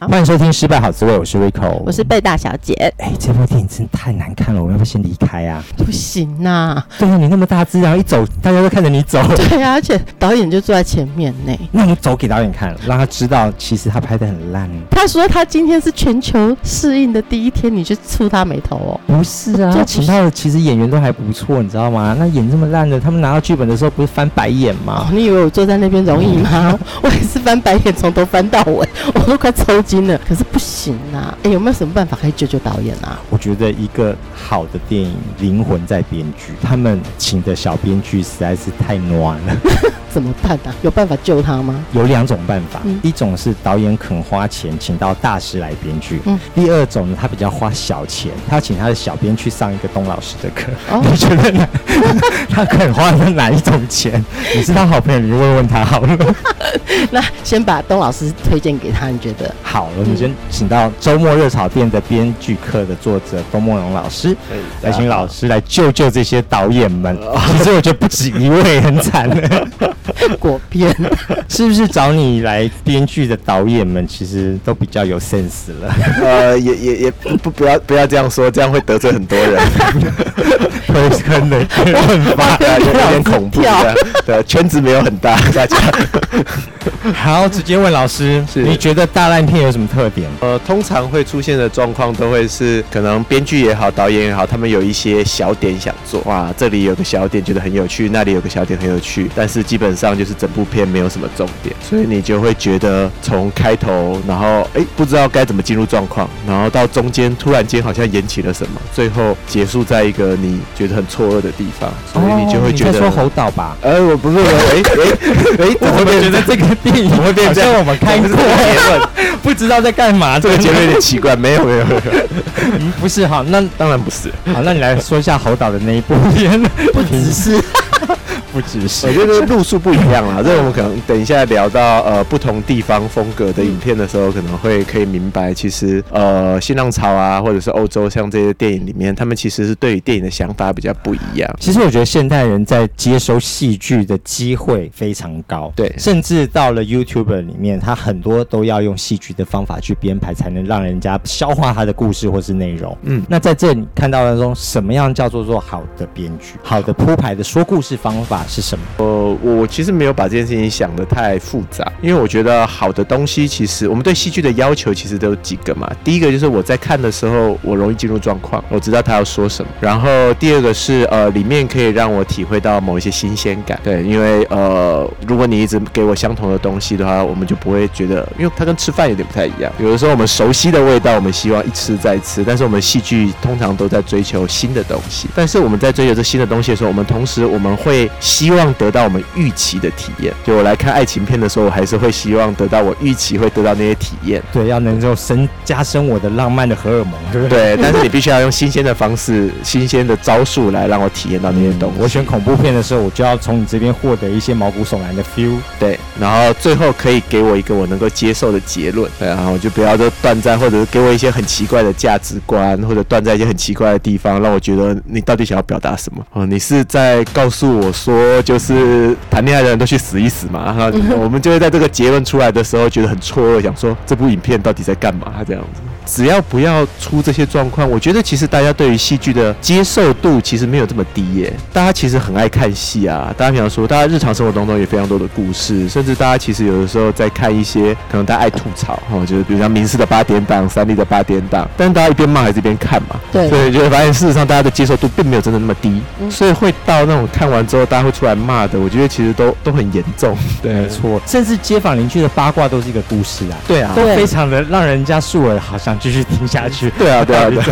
欢迎收听《失败好滋味》，我是 Rico，我是贝大小姐。哎，这部电影真的太难看了，我们要不要先离开啊？不行呐、啊！对啊，你那么大只，然后一走，大家都看着你走。对啊，而且导演就坐在前面呢。那你走给导演看，让他知道其实他拍的很烂。他说他今天是全球适应的第一天，你去触他眉头哦？不是啊，就请到的其实演员都还不错，你知道吗？那演这么烂的，他们拿到剧本的时候不是翻白眼吗？哦、你以为我坐在那边容易吗？我也是翻白眼，从头翻到尾，我都快抽筋了。可是不行。行啊，哎，有没有什么办法可以救救导演啊？我觉得一个好的电影灵魂在编剧，他们请的小编剧实在是太暖了。怎么办啊？有办法救他吗？有两种办法，嗯、一种是导演肯花钱请到大师来编剧，嗯，第二种呢，他比较花小钱，他要请他的小编去上一个东老师的课。哦、你觉得呢？他肯花的哪一种钱？你是他好朋友，你就问问他好了。那先把东老师推荐给他，你觉得？好了，我们先请到周末热炒店的编剧课的作者龚梦龙老师，来请老师来救救这些导演们。其实我觉得不止一位很惨的。果片 是不是找你来编剧的导演们，其实都比较有 sense 了？呃，也也也不不要不要这样说，这样会得罪很多人，会可能很发有点恐怖的。对，圈子没有很大，大家。好，直接问老师，是你觉得大烂片有什么特点？呃，通常会出现的状况都会是，可能编剧也好，导演也好，他们有一些小点想做，哇，这里有个小点觉得很有趣，那里有个小点很有趣，但是基本上就是整部片没有什么重点，所以你就会觉得从开头，然后哎、欸、不知道该怎么进入状况，然后到中间突然间好像演起了什么，最后结束在一个你觉得很错愕的地方，所以你就会觉得。哦、你说猴岛吧？呃，我不是，哎哎哎，我 会觉得这个电影会变成我们开过结论，不知道在干嘛，这个结论有点奇怪。没有没有没有，嗯，不是哈，那当然不是。好，那你来说一下猴岛的那一部片，不只是。不只是，我觉得路数不一样啦。这个我们可能等一下聊到呃不同地方风格的影片的时候，可能会可以明白，其实呃新浪潮啊，或者是欧洲像这些电影里面，他们其实是对于电影的想法比较不一样。其实我觉得现代人在接收戏剧的机会非常高，对，甚至到了 YouTube 里面，他很多都要用戏剧的方法去编排，才能让人家消化他的故事或是内容。嗯，那在这里看到当中，什么样叫做做好的编剧，好的铺排的说故事方法？是什么？呃，我其实没有把这件事情想得太复杂，因为我觉得好的东西，其实我们对戏剧的要求其实都有几个嘛。第一个就是我在看的时候，我容易进入状况，我知道他要说什么。然后第二个是呃，里面可以让我体会到某一些新鲜感。对，因为呃，如果你一直给我相同的东西的话，我们就不会觉得，因为它跟吃饭有点不太一样。有的时候我们熟悉的味道，我们希望一吃再吃，但是我们戏剧通常都在追求新的东西。但是我们在追求这新的东西的时候，我们同时我们会。希望得到我们预期的体验。就我来看爱情片的时候，我还是会希望得到我预期会得到那些体验。对，要能够生加深我的浪漫的荷尔蒙，对不对？对，但是你必须要用新鲜的方式、新鲜的招数来让我体验到那些东西。我选恐怖片的时候，我就要从你这边获得一些毛骨悚然的 feel。对，然后最后可以给我一个我能够接受的结论。对，然后就不要说断在，或者是给我一些很奇怪的价值观，或者断在一些很奇怪的地方，让我觉得你到底想要表达什么？哦，你是在告诉我说。说就是谈恋爱的人都去死一死嘛，哈，我们就会在这个结论出来的时候觉得很错愕，想说这部影片到底在干嘛这样子。只要不要出这些状况，我觉得其实大家对于戏剧的接受度其实没有这么低耶。大家其实很爱看戏啊，大家比方说，大家日常生活当中也非常多的故事，甚至大家其实有的时候在看一些，可能大家爱吐槽哈，就是比如像明视的八点档、三立的八点档，但是大家一边骂还是一边看嘛，对，所以就会发现事实上大家的接受度并没有真的那么低，所以会到那种看完之后大家会出来骂的，我觉得其实都都很严重。对，没错，甚至街坊邻居的八卦都是一个故事啊，对啊，都非常的让人家竖耳好。想继续听下去。对啊，对啊，对。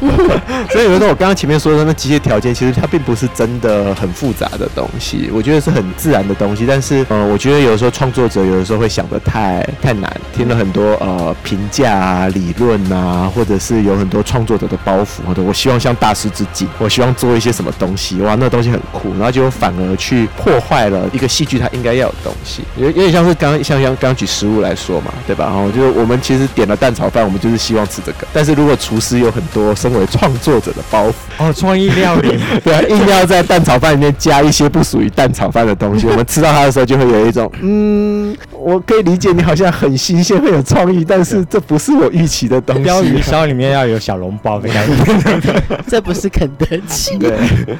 所以有时候我刚刚前面说的那机械条件，其实它并不是真的很复杂的东西，我觉得是很自然的东西。但是，呃，我觉得有的时候创作者有的时候会想的太太难，听了很多呃评价啊、理论啊，或者是有很多创作者的包袱，或者我希望向大师致敬，我希望做一些什么东西，哇，那东西很酷，然后结果反而去破坏了一个戏剧它应该要有东西，有有点像是刚像像刚举食物来说嘛，对吧？然后就是我们其实点了蛋炒饭，我们就是希望吃这个，但是如果厨师有很多身为创作者的包袱，哦，创意料理，对啊，硬要在蛋炒饭里面加一些不属于蛋炒饭的东西，我们吃到它的时候就会有一种，嗯，我可以理解你好像很新鲜、很有创意，但是这不是我预期的东西。鯛鱼烧里面要有小笼包的感觉，这不是肯德基。对，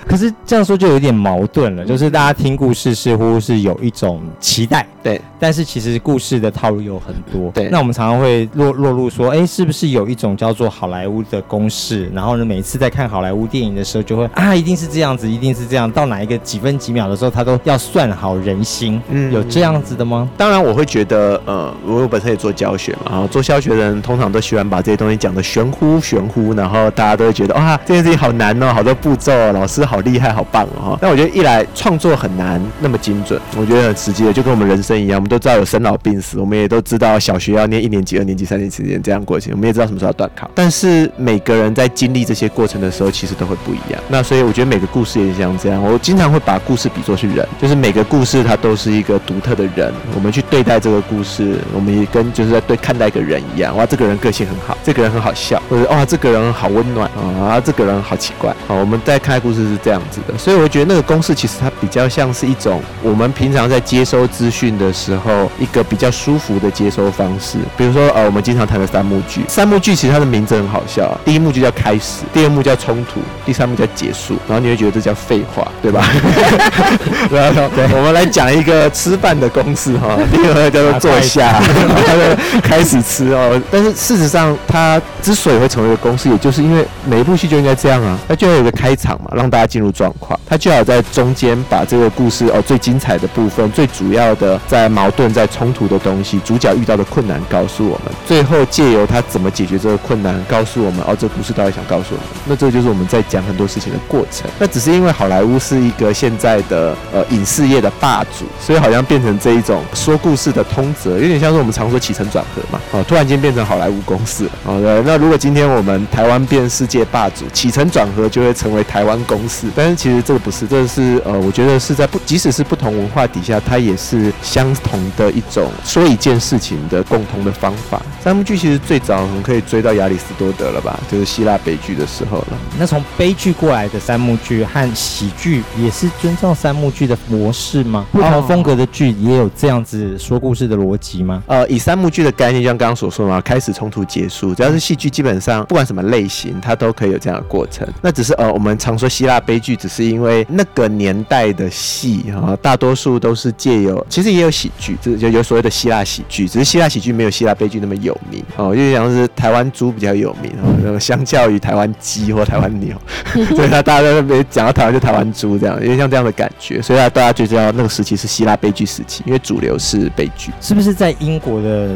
可是这样说就有点矛盾了，就是大家听故事似乎是有一种期待，对，但是其实故事的套路有很多，对。那我们常常会落落入说，哎，是不是有一种叫做好莱坞的公式？然后呢，每次在看好莱坞电影的时候，就会啊，一定是这样子，一定是这样，到哪一个几分几秒的时候，他都要算好人心。嗯，有这样子的吗？当然，我我会觉得，呃，我本身也做教学嘛，然后做教学的人通常都喜欢把这些东西讲得玄乎玄乎，然后大家都会觉得，哇，这件事情好难哦，好多步骤，老师好厉害，好棒哦。但我觉得一来创作很难那么精准，我觉得很实际的，就跟我们人生一样，我们都知道有生老病死，我们也都知道小学要念一年级、二年级、三年级这样过去，我们也知道什么时候要断考。但是每个人在经历这些过程的时候，其实都会不一样。那所以我觉得每个故事也像这样，我经常会把故事比作是人，就是每个故事它都是一个独特的人，我们去对待这个故事，我们也跟就是在对看待一个人一样。哇，这个人个性很好，这个人很好笑，或者哇，这个人好温暖啊，这个人好奇怪好。我们在看故事是这样子的，所以我觉得那个公式其实它比较像是一种我们平常在接收资讯的时候一个比较舒服的接收方式。比如说呃，我们经常谈的三幕剧，三幕剧其实它的名字很好笑，第一幕就叫开始，第二幕叫冲突，第三幕叫结束，然后你会觉得这叫废话，对吧？然后对，我们来讲一个吃饭的公式哈，个叫做坐下，开始吃哦。但是事实上，它之所以会成为一个公司，也就是因为每一部戏就应该这样啊，它就要有个开场嘛，让大家进入状况，它就要在中间把这个故事哦最精彩的部分、最主要的在矛盾、在冲突的东西，主角遇到的困难告诉我们，最后借由他怎么解决这个困难，告诉我们哦这故事到底想告诉我们。那这就是我们在讲很多事情的过程。那只是因为好莱坞是一个现在的呃影视业的霸主，所以好像变成这一种说故事的通则，有点像是我们常说起承转合嘛。哦，突然间变成好莱坞公式了。哦，的。那如果今天我们台湾变世界霸主，起承转合就会成为台湾公式。但是其实这个不是，这个是呃，我觉得是在不，即使是不同文化底下，它也是相同的一种说一件事情的共同的方法。三幕剧其实最早我们可以追到亚里士多德了吧？就是希腊悲剧的时候了。那从悲剧过来的三幕剧和喜剧也是遵照三幕剧的模式吗？不同风格的剧也有这样子说故事的逻辑吗？呃，以三幕剧的概念，就像刚刚所说嘛，开始冲突结束，只要是戏剧，基本上不管什么类型，它都可以有这样的过程。那只是呃，我们常说希腊悲剧，只是因为那个年代的戏啊，大多数都是借由，其实也有喜剧，就就有所谓的希腊喜剧，只是希腊喜剧没有希腊悲剧那么有名哦，因为像是台湾猪比较有名哦，相较于台湾鸡或台湾牛，所以他大家在那边讲到台湾就台湾猪这样，因为像这样的感觉，所以大家就知道那个时期是希腊悲剧时期，因为主流是悲剧，是不是在英国的？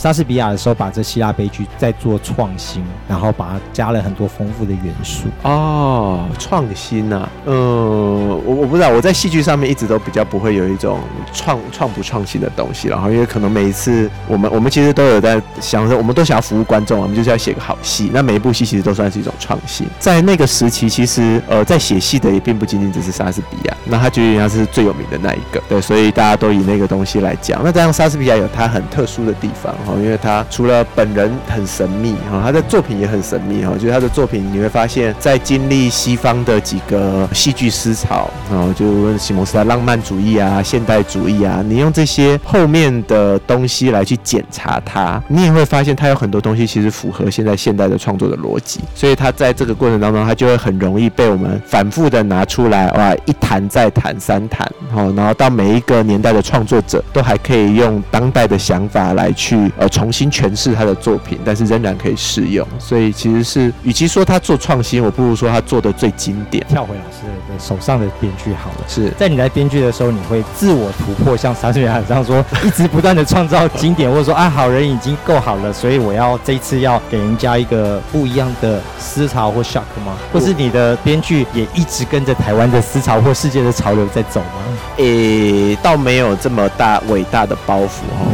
莎士比亚的时候，把这希腊悲剧在做创新，然后把它加了很多丰富的元素。哦，创新呐，嗯，我我不知道，我在戏剧上面一直都比较不会有一种创创不创新的东西，然后因为可能每一次我们我们其实都有在想说，我们都想要服务观众，我们就是要写个好戏。那每一部戏其实都算是一种创新。在那个时期，其实呃，在写戏的也并不仅仅只是莎士比亚，那他觉得他是最有名的那一个，对，所以大家都以那个东西来讲。那当然莎士比亚有他很特殊的地方。因为他除了本人很神秘哈，他的作品也很神秘哈。就是他的作品，你会发现在经历西方的几个戏剧思潮啊，就西蒙斯的浪漫主义啊、现代主义啊，你用这些后面的东西来去检查它，你也会发现它有很多东西其实符合现在现代的创作的逻辑。所以他在这个过程当中，他就会很容易被我们反复的拿出来哇，一谈再谈三谈哈，然后到每一个年代的创作者都还可以用当代的想法来去。呃重新诠释他的作品，但是仍然可以适用。所以其实是，与其说他做创新，我不如说他做的最经典。跳回老师的手上的编剧好了，是在你来编剧的时候，你会自我突破，像莎士比亚这样说，一直不断的创造经典，或者说啊，好人已经够好了，所以我要这一次要给人家一个不一样的思潮或 shock 吗？或是你的编剧也一直跟着台湾的思潮或世界的潮流在走吗？诶、欸，倒没有这么大伟大的包袱哈，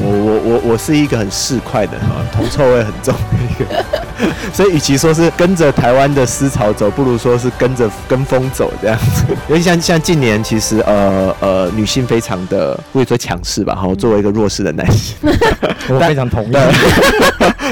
我是一个很市侩的啊，铜臭味很重的一个，所以与其说是跟着台湾的思潮走，不如说是跟着跟风走这样子。因为像像近年，其实呃呃女性非常的不会说强势吧，哈，作为一个弱势的男性，我非常同意。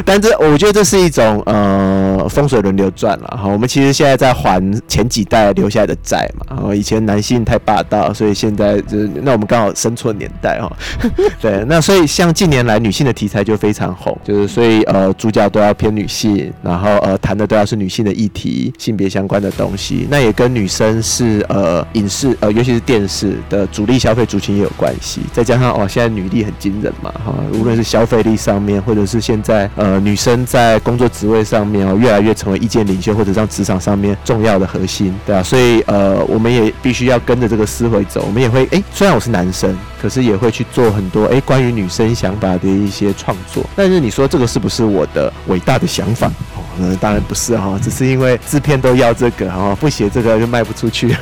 但这我觉得这是一种呃风水轮流转了哈。我们其实现在在还前几代留下来的债嘛。然后以前男性太霸道，所以现在就是那我们刚好生错年代哈。对，那所以像近年来女性的题材就非常红，就是所以呃主角都要偏女性，然后呃谈的都要是女性的议题、性别相关的东西。那也跟女生是呃影视呃尤其是电视的主力消费族群也有关系。再加上哦现在女力很惊人嘛哈，无论是消费力上面，或者是现在。呃，女生在工作职位上面哦，越来越成为意见领袖，或者让职场上面重要的核心，对啊，所以呃，我们也必须要跟着这个思维走。我们也会哎，虽然我是男生，可是也会去做很多哎关于女生想法的一些创作。但是你说这个是不是我的伟大的想法？嗯，当然不是哈，只是因为制片都要这个哈，不写这个就卖不出去，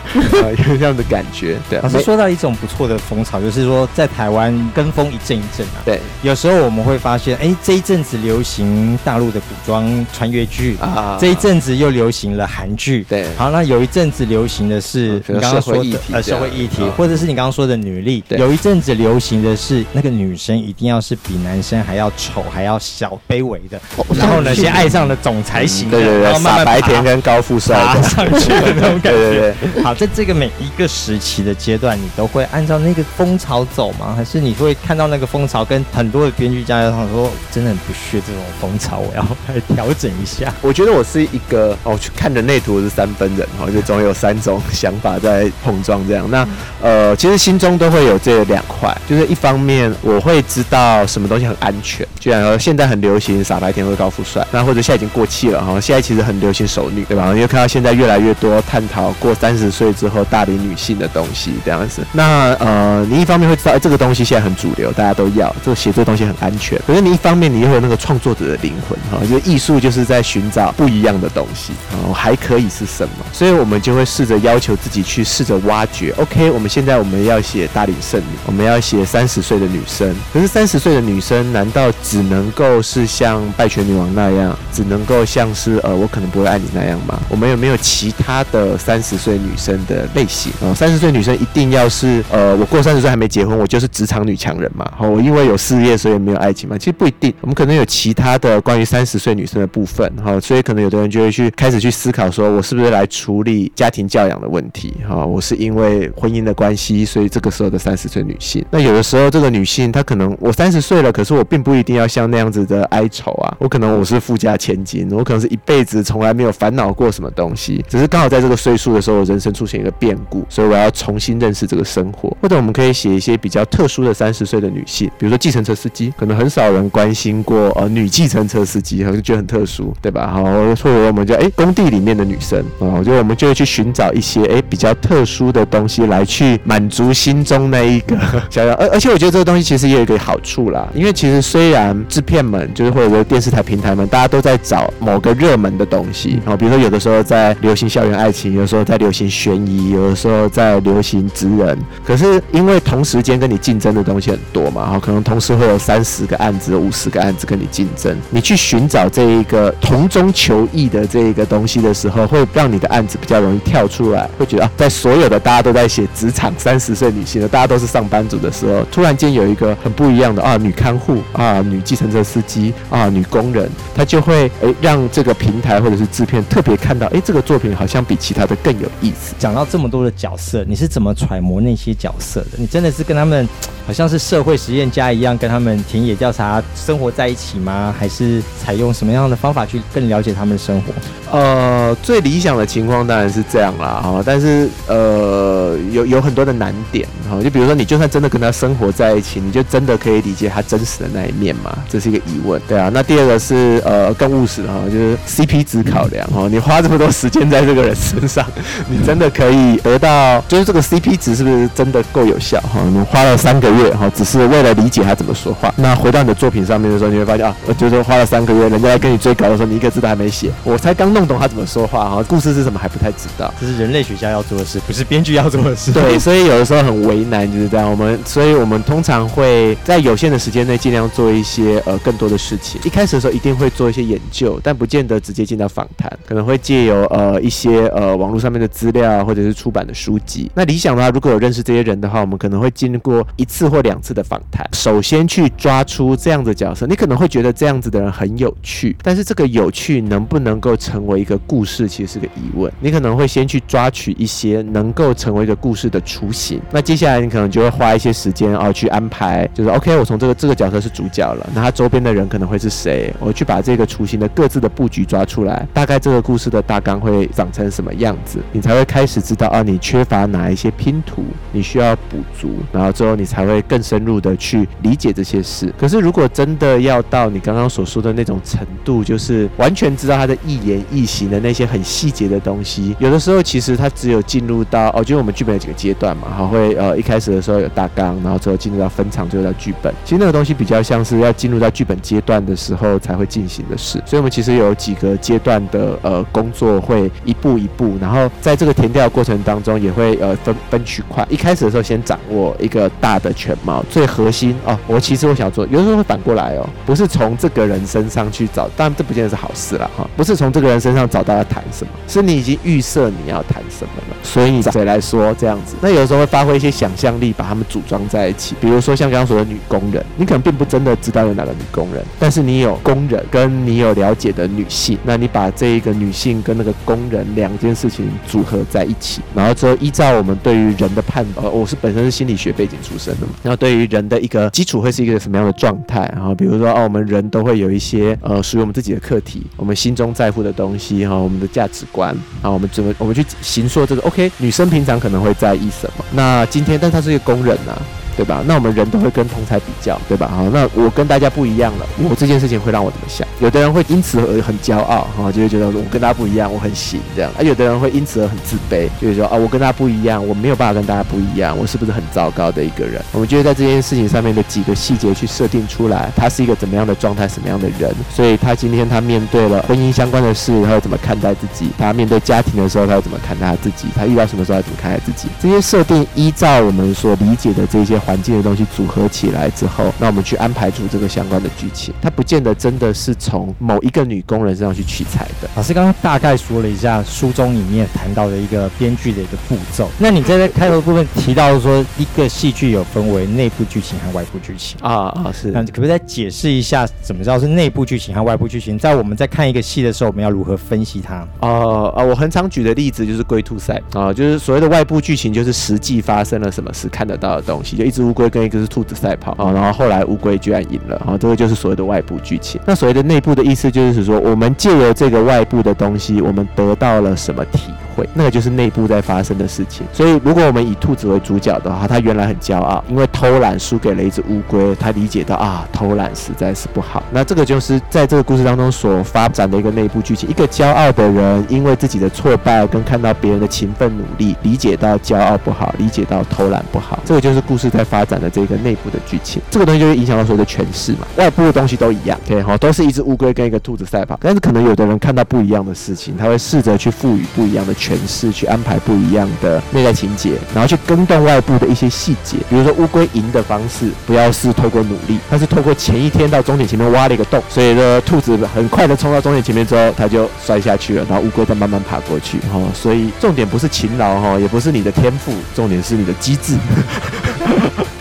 有这样的感觉。对，老师说到一种不错的风潮，就是说在台湾跟风一阵一阵啊。对，有时候我们会发现，哎，这一阵子流行大陆的古装穿越剧啊，这一阵子又流行了韩剧。对，好，那有一阵子流行的是你刚刚说的呃社会议题，或者是你刚刚说的女力。有一阵子流行的是那个女生一定要是比男生还要丑、还要小、卑微的，然后呢，先爱上了总。才行，对对对，傻白甜跟高富帅上去的那种 感觉。对对对，好，在这个每一个时期的阶段，你都会按照那个风潮走吗？还是你会看到那个风潮，跟很多的编剧家他说，真的很不屑这种风潮，我要来调整一下。我觉得我是一个哦，去看人类图是三分人哦，就总有三种想法在碰撞这样。那呃，其实心中都会有这两块，就是一方面我会知道什么东西很安全，就像说现在很流行傻白甜或高富帅，那或者现在已经过。气了哈，现在其实很流行熟女，对吧？因为看到现在越来越多探讨过三十岁之后大龄女性的东西这样子。那呃，你一方面会知道，这个东西现在很主流，大家都要，这个写这东西很安全。可是你一方面，你又有那个创作者的灵魂哈，就艺术就是在寻找不一样的东西，哦，还可以是什么？所以我们就会试着要求自己去试着挖掘。OK，我们现在我们要写大龄剩女，我们要写三十岁的女生。可是三十岁的女生难道只能够是像拜权女王那样，只能够？像是呃，我可能不会爱你那样吗？我们有没有其他的三十岁女生的类型？哦，三十岁女生一定要是呃，我过三十岁还没结婚，我就是职场女强人嘛？好，我因为有事业，所以没有爱情嘛？其实不一定，我们可能有其他的关于三十岁女生的部分。哈，所以可能有的人就会去开始去思考，说我是不是来处理家庭教养的问题？哈，我是因为婚姻的关系，所以这个时候的三十岁女性。那有的时候这个女性她可能我三十岁了，可是我并不一定要像那样子的哀愁啊，我可能我是富家千金，我可能是一辈子从来没有烦恼过什么东西，只是刚好在这个岁数的时候，人生出现一个变故，所以我要重新认识这个生活。或者我们可以写一些比较特殊的三十岁的女性，比如说计程车司机，可能很少人关心过呃女计程车司机，好像觉得很特殊，对吧？好，或者我们就哎工地里面的女生啊，我觉得我们就会去寻找一些哎比较特殊的东西来去满足心中那一个 想要。而而且我觉得这个东西其实也有一个好处啦，因为其实虽然制片们就是或者说电视台平台们，大家都在找某个热门的东西，然后比如说有的时候在流行校园爱情，有的时候在流行悬疑，有的时候在流行职人。可是因为同时间跟你竞争的东西很多嘛，哈，可能同时会有三十个案子、五十个案子跟你竞争。你去寻找这一个同中求异的这一个东西的时候，会让你的案子比较容易跳出来。会觉得啊，在所有的大家都在写职场三十岁女性的，大家都是上班族的时候，突然间有一个很不一样的啊，女看护啊，女计程车司机啊，女工人，她就会诶让让这个平台或者是制片特别看到，哎，这个作品好像比其他的更有意思。讲到这么多的角色，你是怎么揣摩那些角色的？你真的是跟他们好像是社会实验家一样，跟他们田野调查生活在一起吗？还是采用什么样的方法去更了解他们的生活？呃，最理想的情况当然是这样啦，哈，但是呃，有有很多的难点，哈，就比如说你就算真的跟他生活在一起，你就真的可以理解他真实的那一面吗？这是一个疑问，对啊。那第二个是呃更务实哈，就是 CP 值考量哈，你花这么多时间在这个人身上，你真的可以得到，就是这个 CP 值是不是真的够有效哈？你花了三个月哈，只是为了理解他怎么说话，那回到你的作品上面的时候，你会发现啊，我就是花了三个月，人家来跟你追稿的时候，你一个字都还没写，我才刚弄。懂他怎么说话哈，故事是什么还不太知道，这是人类学家要做的事，不是编剧要做的事。对，所以有的时候很为难，就是这样。我们，所以我们通常会在有限的时间内尽量做一些呃更多的事情。一开始的时候一定会做一些研究，但不见得直接进到访谈，可能会借由呃一些呃网络上面的资料或者是出版的书籍。那理想的话，如果有认识这些人的话，我们可能会经过一次次或两次的访谈，首先去抓出这样的角色。你可能会觉得这样子的人很有趣，但是这个有趣能不能够成为一个故事其实是个疑问，你可能会先去抓取一些能够成为一个故事的雏形，那接下来你可能就会花一些时间啊去安排，就是 OK，我从这个这个角色是主角了，那他周边的人可能会是谁？我去把这个雏形的各自的布局抓出来，大概这个故事的大纲会长成什么样子，你才会开始知道啊，你缺乏哪一些拼图，你需要补足，然后之后你才会会更深入的去理解这些事。可是如果真的要到你刚刚所说的那种程度，就是完全知道他的一言一行的那些很细节的东西，有的时候其实他只有进入到哦，就是我们剧本有几个阶段嘛，好，会呃一开始的时候有大纲，然后之后进入到分场，最后到剧本。其实那个东西比较像是要进入到剧本阶段的时候才会进行的事。所以我们其实有几个阶段的呃工作会一步一步，然后在这个填调过程当中也会呃分分区块。一开始的时候先掌握一个大的全貌，最核心哦。我其实我想做，有的时候会反过来哦，不是从这个人身上去找，当然这不见得是好事了哈，不是从这个人身上找到要谈。什么？是你已经预设你要谈什么了，所以谁来说这样子？那有时候会发挥一些想象力，把他们组装在一起。比如说像刚刚说的女工人，你可能并不真的知道有哪个女工人，但是你有工人，跟你有了解的女性，那你把这一个女性跟那个工人两件事情组合在一起，然后之后依照我们对于人的判断，呃，我是本身是心理学背景出身的，那对于人的一个基础会是一个什么样的状态？然后比如说哦，我们人都会有一些呃属于我们自己的课题，我们心中在乎的东西哈，我们的价。值观啊，我们怎么我们去行说这个？OK，女生平常可能会在意什么？那今天，但她是一个工人呐。对吧？那我们人都会跟同侪比较，对吧？好，那我跟大家不一样了，我这件事情会让我怎么想？有的人会因此而很骄傲，哈，就会觉得我跟大家不一样，我很行这样；而有的人会因此而很自卑，就会说啊，我跟大家不一样，我没有办法跟大家不一样，我是不是很糟糕的一个人？我们就会在这件事情上面的几个细节去设定出来，他是一个怎么样的状态，什么样的人？所以他今天他面对了婚姻相关的事，他会怎么看待自己？他面对家庭的时候，他会怎么看待他自己？他遇到什么时候要怎么看待自己？这些设定依照我们所理解的这些环境的东西组合起来之后，那我们去安排出这个相关的剧情，它不见得真的是从某一个女工人身上去取材的。老师刚刚大概说了一下书中里面谈到的一个编剧的一个步骤。那你在开头部分提到说，一个戏剧有分为内部剧情和外部剧情啊啊是。那可不可以再解释一下，怎么知道是内部剧情和外部剧情？在我们在看一个戏的时候，我们要如何分析它？啊啊，我很常举的例子就是龟兔赛啊，就是所谓的外部剧情，就是实际发生了什么事看得到的东西，就一只乌龟跟一只。兔子赛跑啊，然后后来乌龟居然赢了啊，这个就是所谓的外部剧情。那所谓的内部的意思，就是说我们借由这个外部的东西，我们得到了什么体？会那个就是内部在发生的事情。所以，如果我们以兔子为主角的话，他原来很骄傲，因为偷懒输给了一只乌龟，他理解到啊，偷懒实在是不好。那这个就是在这个故事当中所发展的一个内部剧情。一个骄傲的人，因为自己的挫败跟看到别人的勤奋努力，理解到骄傲不好，理解到偷懒不好。这个就是故事在发展的这个。内部的剧情，这个东西就会影响到所有的诠释嘛。外部的东西都一样，OK 哈，都是一只乌龟跟一个兔子赛跑。但是可能有的人看到不一样的事情，他会试着去赋予不一样的诠释，去安排不一样的内在情节，然后去跟动外部的一些细节。比如说乌龟赢的方式，不要是透过努力，它是透过前一天到终点前面挖了一个洞，所以呢，兔子很快的冲到终点前面之后，它就摔下去了，然后乌龟再慢慢爬过去。哈，所以重点不是勤劳哈，也不是你的天赋，重点是你的机智。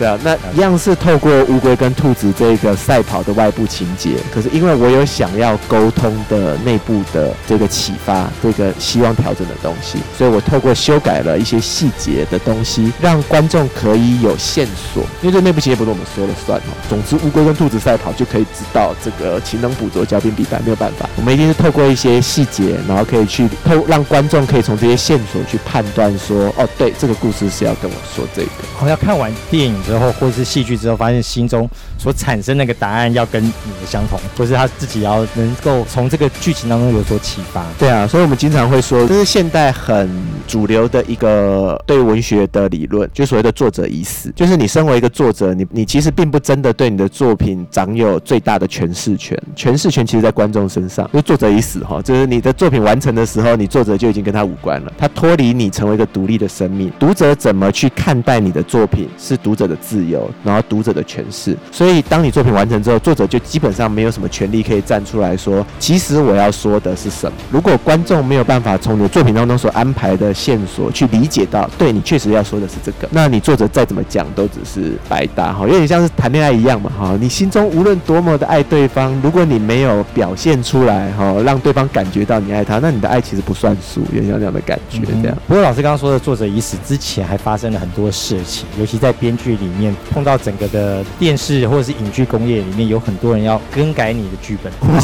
对啊，那一样是透过乌龟跟兔子这个赛跑的外部情节，可是因为我有想要沟通的内部的这个启发，这个希望调整的东西，所以我透过修改了一些细节的东西，让观众可以有线索。因为这内部情节不是我们说了算哦。总之，乌龟跟兔子赛跑就可以知道这个勤能补拙，骄兵必败，没有办法。我们一定是透过一些细节，然后可以去透让观众可以从这些线索去判断说，哦，对，这个故事是要跟我说这个。好像看完电影之后，或者是戏剧之后，发现心中所产生那个答案要跟你的相同，或是他自己要能够从这个剧情当中有所启发。对啊，所以我们经常会说，这是现代很主流的一个对文学的理论，就所谓的作者已死，就是你身为一个作者，你你其实并不真的对你的作品掌有最大的诠释权，诠释权其实在观众身上。就作者已死哈，就是你的作品完成的时候，你作者就已经跟他无关了，他脱离你成为一个独立的生命。读者怎么去看待你的作品，是读者的自由，然后读者的诠释。所以当你作品完成之后，作者就基本上没有什么权利可以站出来说，其实我要说的是什么。如果观众没有办法从你的作品当中所安排的线索去理解到，对，你确实要说的是这个，那你作者再怎么讲都只是白搭哈，有点像是谈恋爱一样嘛哈。你心中无论多么的爱对方，如果你没有表现出来哈，让对方感觉到你爱他，那你的爱其实不算数，有点像这样的感觉这样。不过老师刚刚说的作者已死之前，还发生了很多事情，尤其在编剧里面碰到整个的电视或者是影剧工业里面，有很多人要更改你的剧本，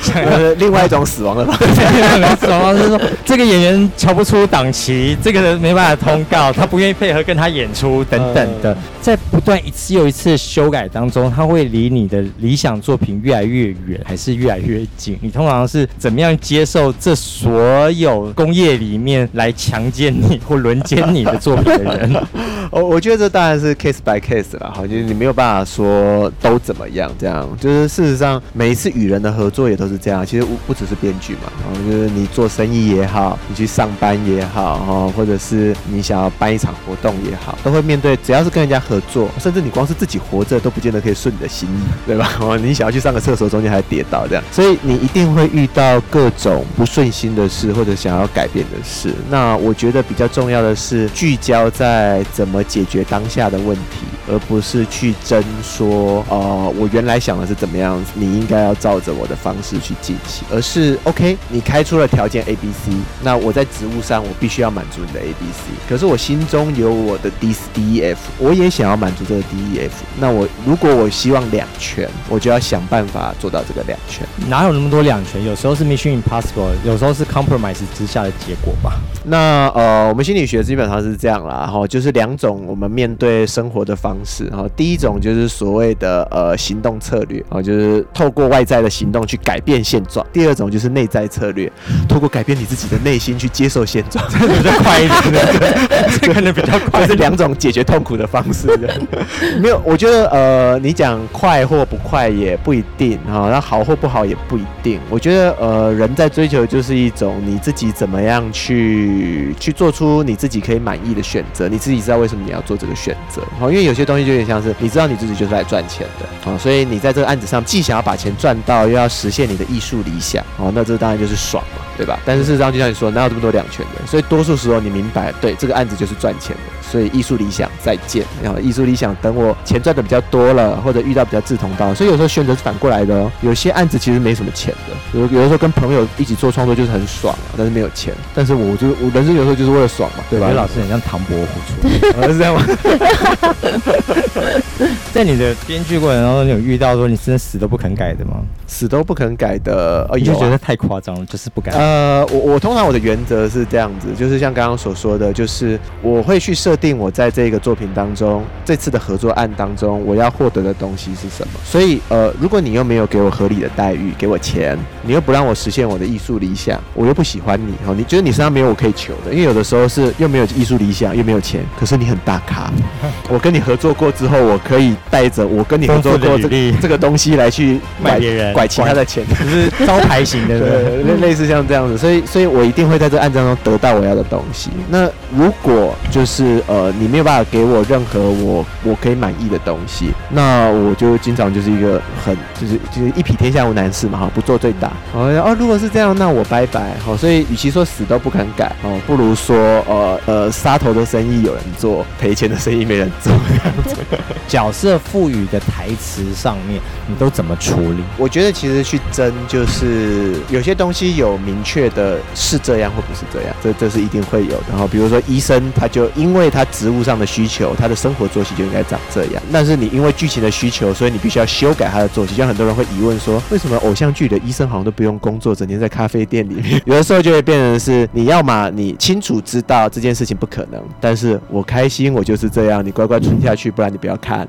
是另外一种死亡的方式。死亡就是说，这个演员瞧不出档期，这个人没办法通告，他不愿意配合跟他演出等等的，在不断一次又一次修改当中，他会离你的理想作品越来越远，还是越来越近？你通常是怎么样接受这所有工业里面来强奸你或轮奸你的作品的人？我我觉得这当然是 case by case 了，哈，就是你没有办法说都怎么样，这样就是事实上每一次与人的合作也都是这样，其实不不只是编剧嘛，就是你做生意也好，你去上班也好，哈，或者是你想要办一场活动也好，都会面对只要是跟人家合作，甚至你光是自己活着都不见得可以顺你的心意，对吧？哦，你想要去上个厕所，中间还跌倒这样，所以你一定会遇到各种不顺心的事或者想要改变的事。那我觉得比较重要的是聚焦在怎么解决当下的问题，而不是去争说，呃，我原来想的是怎么样，你应该要照着我的方式去进行，而是 OK，你开出了条件 A、B、C，那我在职务上我必须要满足你的 A、B、C，可是我心中有我的 D、D、E、F，我也想要满足这个 D、E、F，那我如果我希望两全，我就要想办法做到这个两全。哪有那么多两全？有时候是 Mission Impossible，有时候是 Compromise 之下的结果吧。那呃，我们心理学基本上是这样啦，哈，就是两种我们面对生活的方式，哦，第一种就是所谓的呃行动策略，啊，就是透过外在的行动去改变现状；第二种就是内在策略，透过改变你自己的内心去接受现状，这个比较快一点对，这可能比较快，是两种解决痛苦的方式。没有，我觉得呃，你讲快或不快也不一定啊，那好或不好也不一定。我觉得呃，人在追求就是一种你自己怎么样去去做出你自己可以满意的选择，你自己知道为什么你要做这个选择。好，因为有些东西就有点像是你知道你自己就是来赚钱的啊，所以你在这个案子上既想要把钱赚到，又要实现你的艺术理想，哦，那这当然就是爽嘛，对吧？但是事实上就像你说，哪有这么多两全的？所以多数时候你明白，对，这个案子就是赚钱的，所以艺术理想再见。然后艺术理想等我钱赚的比较多了，或者遇到比较志同道，所以有时候选择是反过来的哦。有些案子其实没什么钱的，有有的时候跟朋友一起做创作就是很爽啊，但是没有钱。但是我就我人生有时候就是为了爽嘛，对吧？刘老师很像唐伯虎出，是这样吗？在你的编剧过程当中，你有遇到说你真的死都不肯改的吗？死都不肯改的，哦，你就觉得太夸张了，就是不敢。呃，我我通常我的原则是这样子，就是像刚刚所说的，就是我会去设定我在这个作品当中，这次的合作案当中，我要获得的东西是什么。所以，呃，如果你又没有给我合理的待遇，给我钱，你又不让我实现我的艺术理想，我又不喜欢你，哦，你觉得你身上没有我可以求的，因为有的时候是又没有艺术理想，又没有钱，可是你很大咖，我跟你合作过之后，我可以带着我跟你合作过这这个东西来去卖别人。拐其他的钱，就是招牌型的，对，类似像这样子，所以，所以我一定会在这个案子当中得到我要的东西。那如果就是呃你没有办法给我任何我我可以满意的东西，那我就经常就是一个很就是就是一匹天下无难事嘛哈，不做最大。哦哦，如果是这样，那我拜拜。好，所以与其说死都不肯改哦，不如说呃呃杀头的生意有人做，赔钱的生意没人做这样子。角色赋予的台词上面，你都怎么处理？我觉得其实去争就是有些东西有明确的是这样或不是这样，这这是一定会有的。然后比如说医生，他就因为他职务上的需求，他的生活作息就应该长这样。但是你因为剧情的需求，所以你必须要修改他的作息。像很多人会疑问说，为什么偶像剧的医生好像都不用工作，整天在咖啡店里面？有的时候就会变成是你要嘛，你清楚知道这件事情不可能，但是我开心，我就是这样，你乖乖存下去，不然你不要看。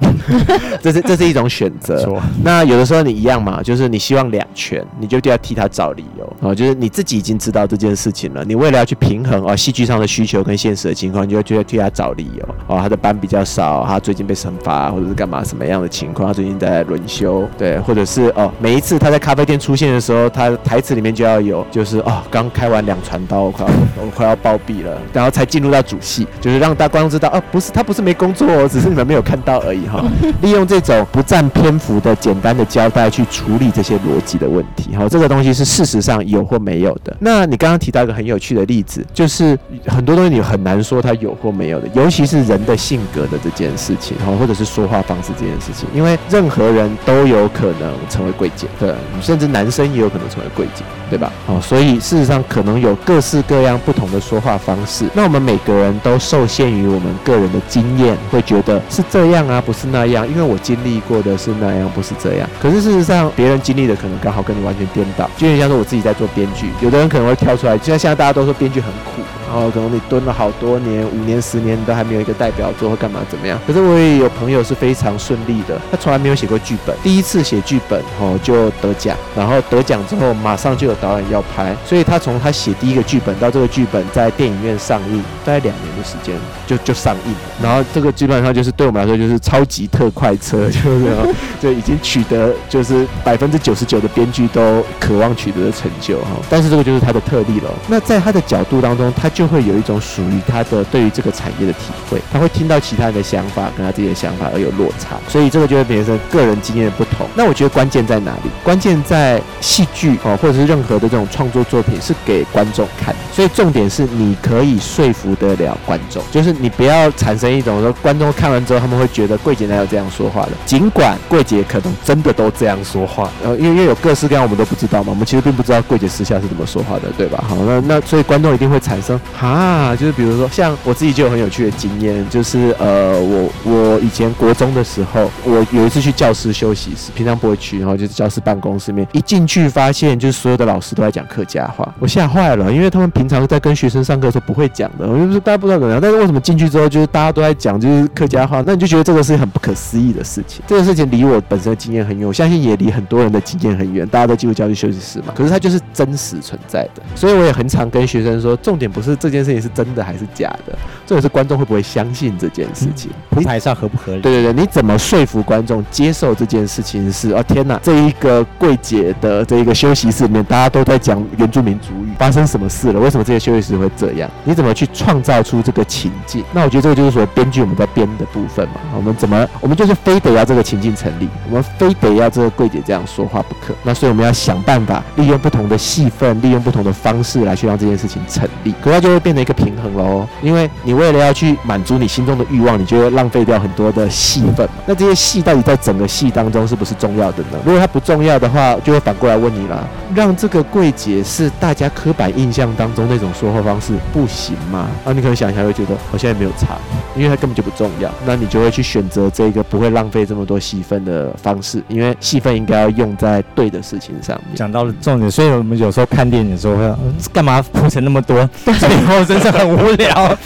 这 是这是一种选择。那有的时候你一样嘛，就是你希望两全，你就要替他找理由哦，就是你自己已经知道这件事情了，你为了要去平衡哦戏剧上的需求跟现实的情况，你就就要替他找理由哦，他的班比较少，他最近被惩罚或者是干嘛什么样的情况，他最近在轮休，对，或者是哦每一次他在咖啡店出现的时候，他台词里面就要有就是哦刚开完两船刀，我快要我快要暴毙了，然后才进入到主戏，就是让大观众知道哦不是他不是没工作哦，只是你们没有看到而已哈。利用这种不占篇幅的简单的交代去处理这些逻辑的问题，好，这个东西是事实上有或没有的。那你刚刚提到一个很有趣的例子，就是很多东西你很难说它有或没有的，尤其是人的性格的这件事情，哈，或者是说话方式这件事情，因为任何人都有可能成为柜姐，对，甚至男生也有可能成为柜姐，对吧？好，所以事实上可能有各式各样不同的说话方式。那我们每个人都受限于我们个人的经验，会觉得是这样啊，不是那样，因为我经历过的是那样，不是这样。可是事实上，别人经历的可能刚好跟你完全颠倒。就像说我自己在做编剧，有的人可能会跳出来，就像现在大家都说编剧很苦。然后可能你蹲了好多年，五年、十年都还没有一个代表作或干嘛怎么样？可是我也有朋友是非常顺利的，他从来没有写过剧本，第一次写剧本哦就得奖，然后得奖之后马上就有导演要拍，所以他从他写第一个剧本到这个剧本在电影院上映，大概两年的时间就就上映了。然后这个基本上就是对我们来说就是超级特快车，就是 就已经取得就是百分之九十九的编剧都渴望取得的成就哈。但是这个就是他的特例了。那在他的角度当中，他。就会有一种属于他的对于这个产业的体会，他会听到其他人的想法，跟他自己的想法而有落差，所以这个就会变成个人经验的不同。那我觉得关键在哪里？关键在戏剧哦，或者是任何的这种创作作品是给观众看，所以重点是你可以说服得了观众，就是你不要产生一种说观众看完之后他们会觉得柜姐哪有这样说话的，尽管柜姐可能真的都这样说话，呃，因为因为有各式各样我们都不知道嘛，我们其实并不知道柜姐私下是怎么说话的，对吧？好，那那所以观众一定会产生。哈，就是比如说，像我自己就有很有趣的经验，就是呃，我我以前国中的时候，我有一次去教室休息室，平常不会去，然后就是教室办公室面，一进去发现就是所有的老师都在讲客家话，我吓坏了，因为他们平常在跟学生上课的时候不会讲的，我就是大家不知道怎么样，但是为什么进去之后就是大家都在讲就是客家话，那你就觉得这个是很不可思议的事情，这个事情离我本身的经验很远，我相信也离很多人的经验很远，大家都进入教育休息室嘛，可是它就是真实存在的，所以我也很常跟学生说，重点不是。这件事情是真的还是假的？重点是观众会不会相信这件事情？铺排上合不合理？对对对，你怎么说服观众接受这件事情是？是哦，天哪，这一个柜姐的这一个休息室里面，大家都在讲原住民族语，发生什么事了？为什么这些休息室会这样？你怎么去创造出这个情境？那我觉得这个就是说编剧我们在编的部分嘛。我们怎么，我们就是非得要这个情境成立，我们非得要这个柜姐这样说话不可。那所以我们要想办法利用不同的戏份，利用不同的方式来去让这件事情成立。可它就会变成一个平衡喽，因为你为了要去满足你心中的欲望，你就会浪费掉很多的戏份。那这些戏到底在整个戏当中是不是重要的呢？如果它不重要的话，就会反过来问你了：让这个柜姐是大家刻板印象当中那种说话方式不行吗？啊，你可能想一下会觉得好像也没有差，因为它根本就不重要。那你就会去选择这个不会浪费这么多戏份的方式，因为戏份应该要用在对的事情上面。讲到了重点，所以我们有时候看电影的时候会说，干嘛铺成那么多？最后真是很无聊，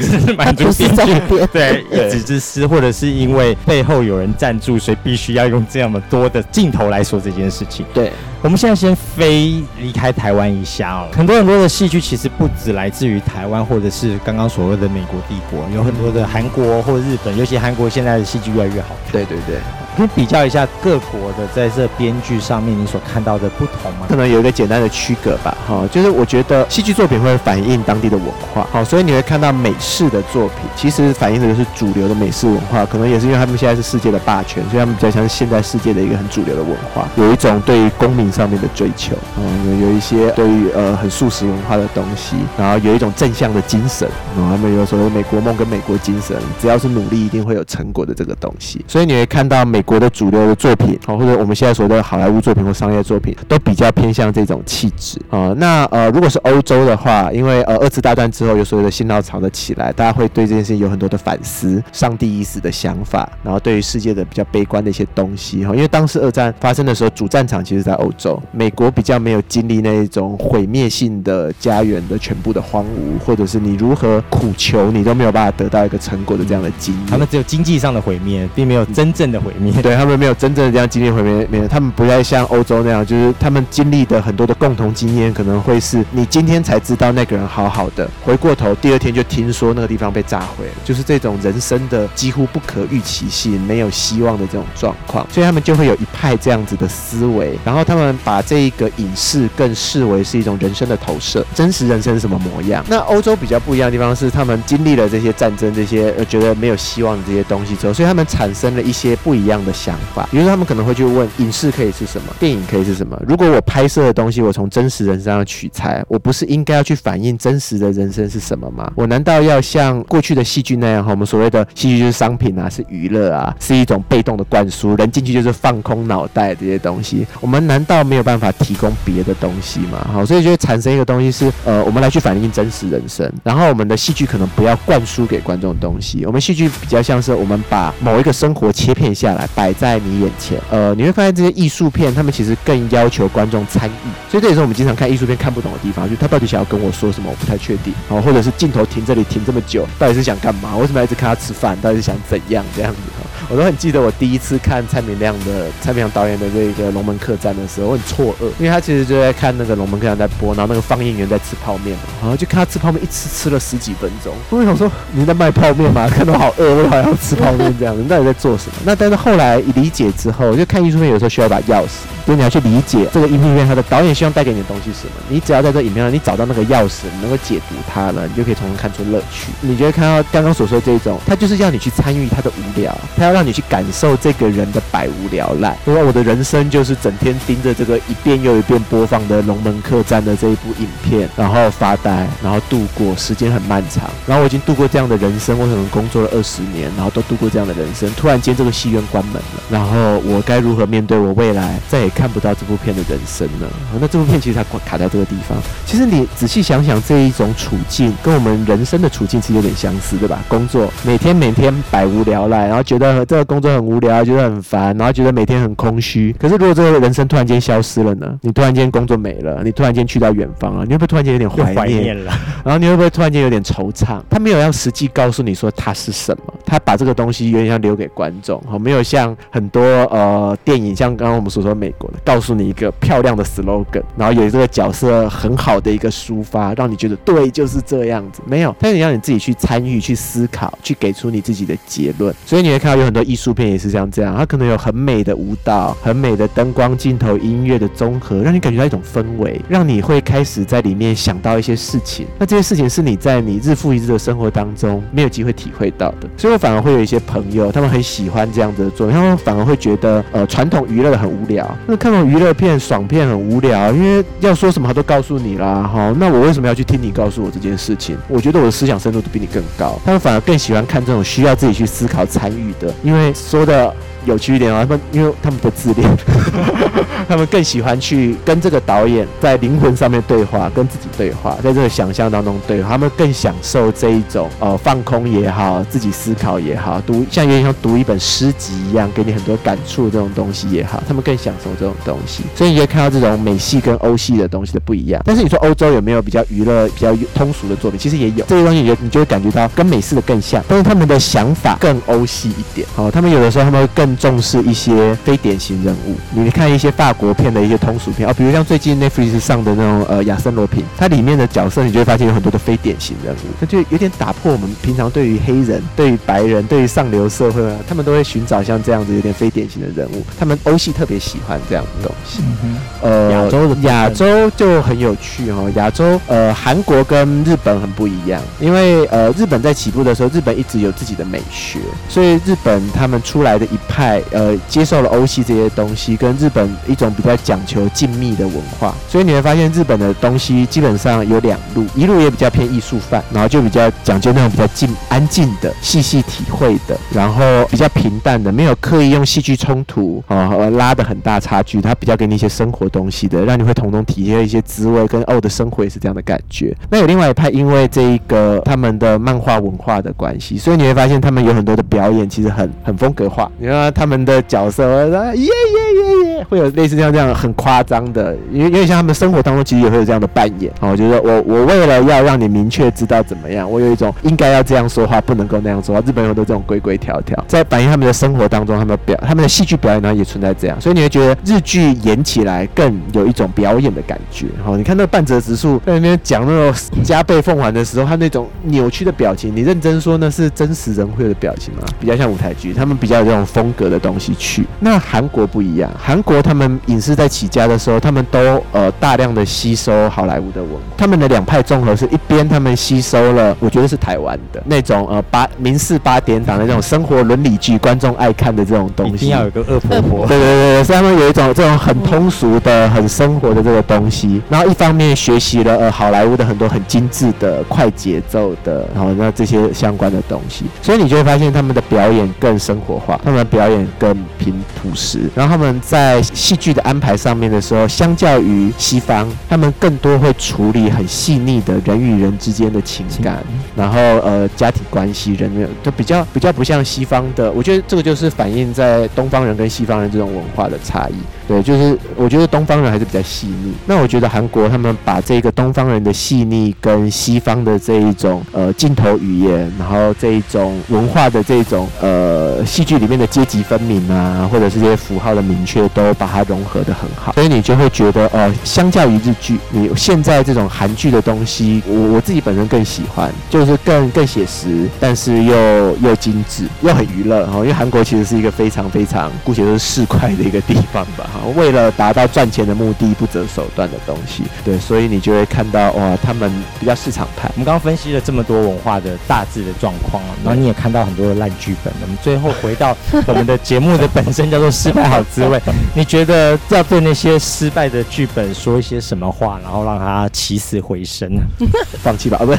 只是满足编剧对一己之私，或者是因为背后有人赞助，所以必须要用这么多的镜头来说这件事情。对，我们现在先飞离开台湾一下哦。很多很多的戏剧其实不止来自于台湾，或者是刚刚所谓的美国帝国，有很多的韩国或日本，尤其韩国现在的戏剧越来越好看。对对对。可以比较一下各国的在这编剧上面你所看到的不同吗？可能有一个简单的区隔吧，哈，就是我觉得戏剧作品会反映当地的文化，好，所以你会看到美式的作品，其实反映的就是主流的美式文化，可能也是因为他们现在是世界的霸权，所以他们比较像是现在世界的一个很主流的文化，有一种对于公民上面的追求，嗯，有一些对于呃很素食文化的东西，然后有一种正向的精神，嗯，他们有所谓美国梦跟美国精神，只要是努力一定会有成果的这个东西，所以你会看到美国的主流的作品，好，或者我们现在所谓的好莱坞作品或商业作品，都比较偏向这种气质啊。那呃，如果是欧洲的话，因为呃二次大战之后有所谓的新浪潮的起来，大家会对这件事情有很多的反思，上帝已死的想法，然后对于世界的比较悲观的一些东西哈。因为当时二战发生的时候，主战场其实在欧洲，美国比较没有经历那一种毁灭性的家园的全部的荒芜，或者是你如何苦求你都没有办法得到一个成果的这样的经历。他们只有经济上的毁灭，并没有真正的毁灭。对，他们没有真正的这样经历毁灭，灭，他们不再像欧洲那样，就是他们经历的很多的共同经验，可能会是你今天才知道那个人好好的，回过头第二天就听说那个地方被炸毁了，就是这种人生的几乎不可预期性、没有希望的这种状况，所以他们就会有一派这样子的思维，然后他们把这一个影视更视为是一种人生的投射，真实人生是什么模样？那欧洲比较不一样的地方是，他们经历了这些战争、这些呃觉得没有希望的这些东西之后，所以他们产生了一些不一样的想法，比如说他们可能会去问：影视可以是什么？电影可以是什么？如果我拍摄的东西我从真实人身上取材，我不是应该要去反映真实的人生是什么吗？我难道要像过去的戏剧那样哈？我们所谓的戏剧就是商品啊，是娱乐啊，是一种被动的灌输，人进去就是放空脑袋这些东西。我们难道没有办法提供别的东西吗？好，所以就会产生一个东西是呃，我们来去反映真实人生，然后我们的戏剧可能不要灌输给观众东西，我们戏剧比较像是我们把某一个生活切片下来摆在你眼前，呃，你会发现这些艺术片他们其实更要求观众参与，所以这也是我们经常看艺术片看不懂的地方，就他到底想要跟我说什么，我不太确定，哦，或者是镜头停这里停这么久，到底是想干嘛？为什么要一直看他吃饭？到底是想怎样这样子？我都很记得我第一次看蔡明亮的蔡明亮导演的这个《龙门客栈》的时候，我很错愕，因为他其实就在看那个《龙门客栈》在播，然后那个放映员在吃泡面嘛，然后就看他吃泡面，一吃吃了十几分钟。我想说，你在卖泡面吗？看到好饿，我好像要吃泡面这样子，你到底在做什么？那但是后来理解之后，我就看艺术片有时候需要把钥匙，所以你要去理解这个影片它的导演希望带给你的东西是什么。你只要在这影片上你找到那个钥匙，你能够解读它了，你就可以从中看出乐趣。你就会看到刚刚所说的这种，他就是要你去参与他的无聊，他要让你去感受这个人的百无聊赖。因为我的人生就是整天盯着这个一遍又一遍播放的《龙门客栈》的这一部影片，然后发呆，然后度过时间很漫长。然后我已经度过这样的人生，我可能工作了二十年，然后都度过这样的人生。突然间这个戏院关门了，然后我该如何面对我未来再也看不到这部片的人生呢？那这部片其实它卡在这个地方。其实你仔细想想，这一种处境跟我们人生的处境其实有点相似，对吧？工作每天每天百无聊赖，然后觉得这个工作很无聊，觉得很烦，然后觉得每天很空虚。可是如果这个人生突然间消失了呢？你突然间工作没了，你突然间去到远方了，你会不会突然间有点怀念了？然后你会不会突然间有点惆怅？他没有要实际告诉你说他是什么，他把这个东西有点像留给观众，哈，没有像很多呃电影，像刚刚我们所说美国的，告诉你一个漂亮的 slogan，然后有这个角色很好的一个抒发，让你觉得对，就是这样子。没有，但是你让你自己去参与、去思考、去给出你自己的结论。所以你会看到有很很多艺术片也是像这样，它可能有很美的舞蹈、很美的灯光、镜头、音乐的综合，让你感觉到一种氛围，让你会开始在里面想到一些事情。那这些事情是你在你日复一日的生活当中没有机会体会到的，所以我反而会有一些朋友，他们很喜欢这样子的作品，他们反而会觉得呃传统娱乐很无聊，那看那种娱乐片、爽片很无聊，因为要说什么他都告诉你啦，哈，那我为什么要去听你告诉我这件事情？我觉得我的思想深度都比你更高，他们反而更喜欢看这种需要自己去思考、参与的，因为说的。有趣一点啊，他们因为他们不自恋，他们更喜欢去跟这个导演在灵魂上面对话，跟自己对话，在这个想象当中对话，他们更享受这一种呃放空也好，自己思考也好，读像有点像读一本诗集一样，给你很多感触这种东西也好，他们更享受这种东西。所以你可以看到这种美系跟欧系的东西的不一样。但是你说欧洲有没有比较娱乐、比较通俗的作品？其实也有，这些东西你就你就会感觉到跟美式的更像，但是他们的想法更欧系一点。好，他们有的时候他们会更。更重视一些非典型人物。你看一些法国片的一些通俗片啊，比如像最近 Netflix 上的那种呃亚森罗品，它里面的角色，你就会发现有很多的非典型人物，那就有点打破我们平常对于黑人、对于白人、对于上流社会啊，他们都会寻找像这样子有点非典型的人物。他们欧系特别喜欢这样的东西。嗯、呃，亚洲的亚洲就很有趣哦。亚洲呃，韩国跟日本很不一样，因为呃，日本在起步的时候，日本一直有自己的美学，所以日本他们出来的一派呃，接受了欧系这些东西，跟日本一种比较讲求静谧的文化，所以你会发现日本的东西基本上有两路，一路也比较偏艺术范，然后就比较讲究那种比较静、安静的、细细体会的，然后比较平淡的，没有刻意用戏剧冲突啊、拉的很大差距，它比较给你一些生活东西的，让你会从中体验一些滋味，跟哦的生活也是这样的感觉。那有另外一派，因为这一个他们的漫画文化的关系，所以你会发现他们有很多的表演其实很很风格化，你看他们的角色耶耶耶耶，会有类似这样这样很夸张的，因为因为像他们生活当中其实也会有这样的扮演哦，就是我我为了要让你明确知道怎么样，我有一种应该要这样说话，不能够那样说话。日本人都这种规规条条，在反映他们的生活当中，他们表他们的戏剧表演呢也存在这样，所以你会觉得日剧演起来更有一种表演的感觉。好，你看那个半泽直树在那边讲那种加倍奉还的时候，他那种扭曲的表情，你认真说那是真实人会的表情吗？比较像舞台剧，他们比较有这种风格的东西去。那韩国不一样，韩国他们影视在起家的时候，他们都呃大量的吸收好莱坞的文化，他们的两派综合是一边他们吸收了，我觉得是台湾的那种呃八民视八点档的那种生活伦理剧，观众爱看的这种东西，一定要有个恶婆婆，对对对，所以他们有一种这种很通俗的、很生活的这个东西，然后一方面学习了呃好莱坞的很多很精致的快节奏的，然后那这些相关的东西，所以你就会发现他们的表演更生活化，他们的表演更平朴实，然后他们在戏剧的安排上面的时候，相较于西方，他们更多会处理很细腻的人与人之间的情感，然后呃家庭关系，人的就比较比较不像西方的，我觉得这个就是反映在东方人跟西方人这种文化的差异。对，就是我觉得东方人还是比较细腻。那我觉得韩国他们把这个东方人的细腻跟西方的这一种呃镜头语言，然后这一种文化的这种呃戏剧里面的阶级分明啊，或者是这些符号的明确，都把它融合的很好。所以你就会觉得，呃，相较于日剧，你现在这种韩剧的东西，我我自己本身更喜欢，就是更更写实，但是又又精致，又很娱乐哈。因为韩国其实是一个非常非常姑且说是市侩的一个地方吧哈。为了达到赚钱的目的，不择手段的东西，对，所以你就会看到哇，他们比较市场派。我们刚刚分析了这么多文化的大致的状况，然后你也看到很多的烂剧本。我们最后回到我们的节目的本身，叫做失败好滋味。你觉得要对那些失败的剧本说一些什么话，然后让他起死回生？放弃吧，啊，不是，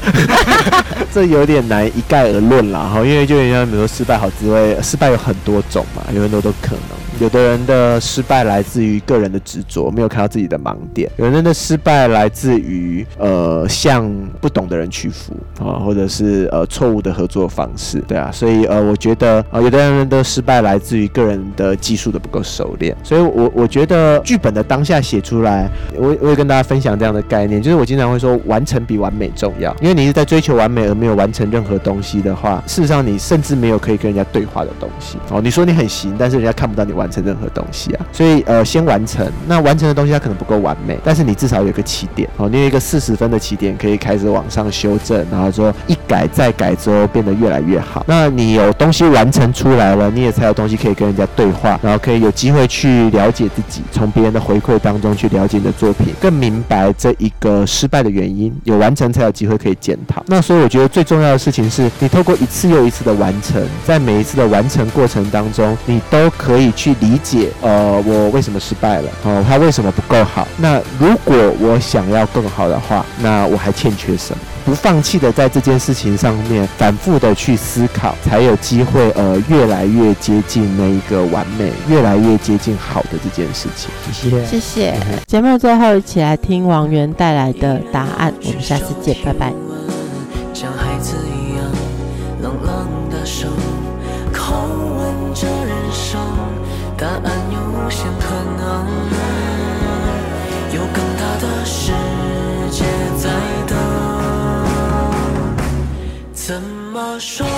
这有点难一概而论啦。哈，因为就像比如说失败好滋味，失败有很多种嘛，有很多都可能。有的人的失败来自于个人的执着，没有看到自己的盲点；有人的失败来自于呃向不懂的人屈服啊，或者是呃错误的合作方式，对啊。所以呃，我觉得啊、呃，有的人的失败来自于个人的技术的不够熟练。所以我我觉得剧本的当下写出来，我我也跟大家分享这样的概念，就是我经常会说，完成比完美重要。因为你是在追求完美而没有完成任何东西的话，事实上你甚至没有可以跟人家对话的东西哦。你说你很行，但是人家看不到你完。成任何东西啊，所以呃，先完成。那完成的东西它可能不够完美，但是你至少有个起点哦，你有一个四十分的起点，可以开始往上修正，然后说一改再改之后变得越来越好。那你有东西完成出来了，你也才有东西可以跟人家对话，然后可以有机会去了解自己，从别人的回馈当中去了解你的作品，更明白这一个失败的原因。有完成才有机会可以检讨。那所以我觉得最重要的事情是你透过一次又一次的完成，在每一次的完成过程当中，你都可以去。理解，呃，我为什么失败了？哦，他为什么不够好？那如果我想要更好的话，那我还欠缺什么？不放弃的在这件事情上面反复的去思考，才有机会，呃，越来越接近那一个完美，越来越接近好的这件事情。谢谢，谢谢。节目最后一起来听王源带来的答案，我们下次见，拜拜。像孩子一样冷冷的手说